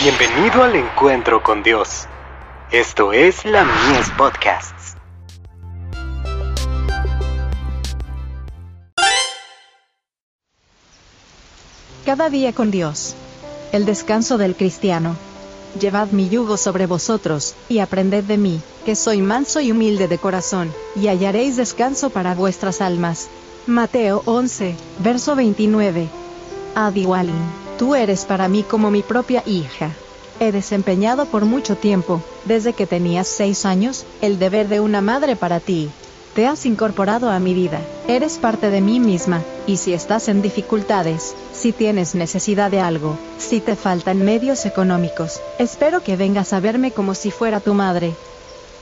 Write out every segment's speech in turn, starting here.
Bienvenido al encuentro con Dios. Esto es la Mies Podcasts. Cada día con Dios. El descanso del cristiano. Llevad mi yugo sobre vosotros, y aprended de mí, que soy manso y humilde de corazón, y hallaréis descanso para vuestras almas. Mateo 11, verso 29. Adi tú eres para mí como mi propia hija. He desempeñado por mucho tiempo, desde que tenías seis años, el deber de una madre para ti. Te has incorporado a mi vida, eres parte de mí misma, y si estás en dificultades, si tienes necesidad de algo, si te faltan medios económicos, espero que vengas a verme como si fuera tu madre.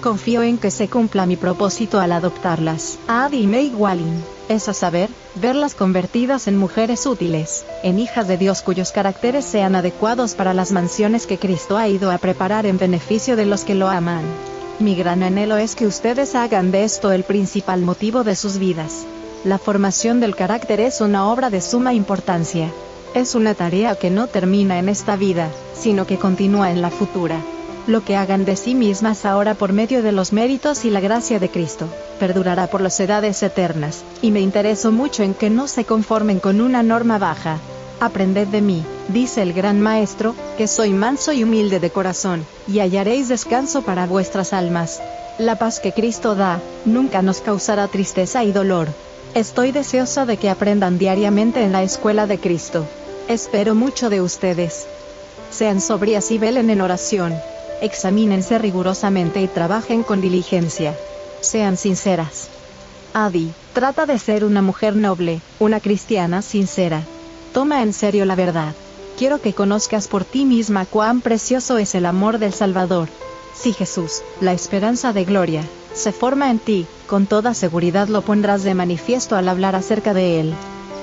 Confío en que se cumpla mi propósito al adoptarlas. Adi May Walling, es a saber, verlas convertidas en mujeres útiles, en hijas de Dios cuyos caracteres sean adecuados para las mansiones que Cristo ha ido a preparar en beneficio de los que lo aman. Mi gran anhelo es que ustedes hagan de esto el principal motivo de sus vidas. La formación del carácter es una obra de suma importancia. Es una tarea que no termina en esta vida, sino que continúa en la futura. Lo que hagan de sí mismas ahora por medio de los méritos y la gracia de Cristo, perdurará por las edades eternas, y me intereso mucho en que no se conformen con una norma baja. Aprended de mí, dice el gran Maestro, que soy manso y humilde de corazón, y hallaréis descanso para vuestras almas. La paz que Cristo da, nunca nos causará tristeza y dolor. Estoy deseosa de que aprendan diariamente en la escuela de Cristo. Espero mucho de ustedes. Sean sobrias y velen en oración. Examínense rigurosamente y trabajen con diligencia. Sean sinceras. Adi, trata de ser una mujer noble, una cristiana sincera. Toma en serio la verdad. Quiero que conozcas por ti misma cuán precioso es el amor del Salvador. Si Jesús, la esperanza de gloria, se forma en ti, con toda seguridad lo pondrás de manifiesto al hablar acerca de Él.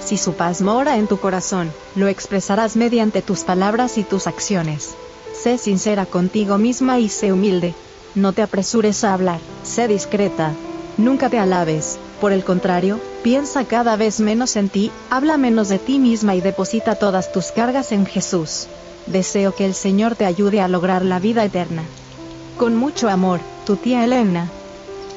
Si su paz mora en tu corazón, lo expresarás mediante tus palabras y tus acciones. Sé sincera contigo misma y sé humilde. No te apresures a hablar, sé discreta. Nunca te alabes, por el contrario, piensa cada vez menos en ti, habla menos de ti misma y deposita todas tus cargas en Jesús. Deseo que el Señor te ayude a lograr la vida eterna. Con mucho amor, tu tía Elena.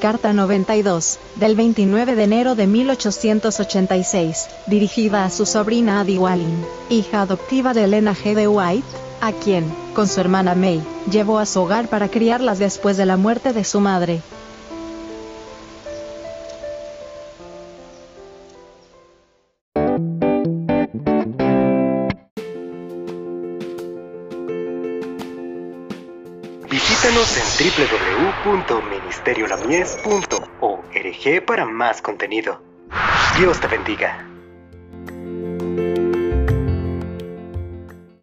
Carta 92, del 29 de enero de 1886, dirigida a su sobrina Addie Walling, hija adoptiva de Elena G. de White, a quien, con su hermana May, llevó a su hogar para criarlas después de la muerte de su madre. Visítanos en www.ministeriolamies.org para más contenido. Dios te bendiga.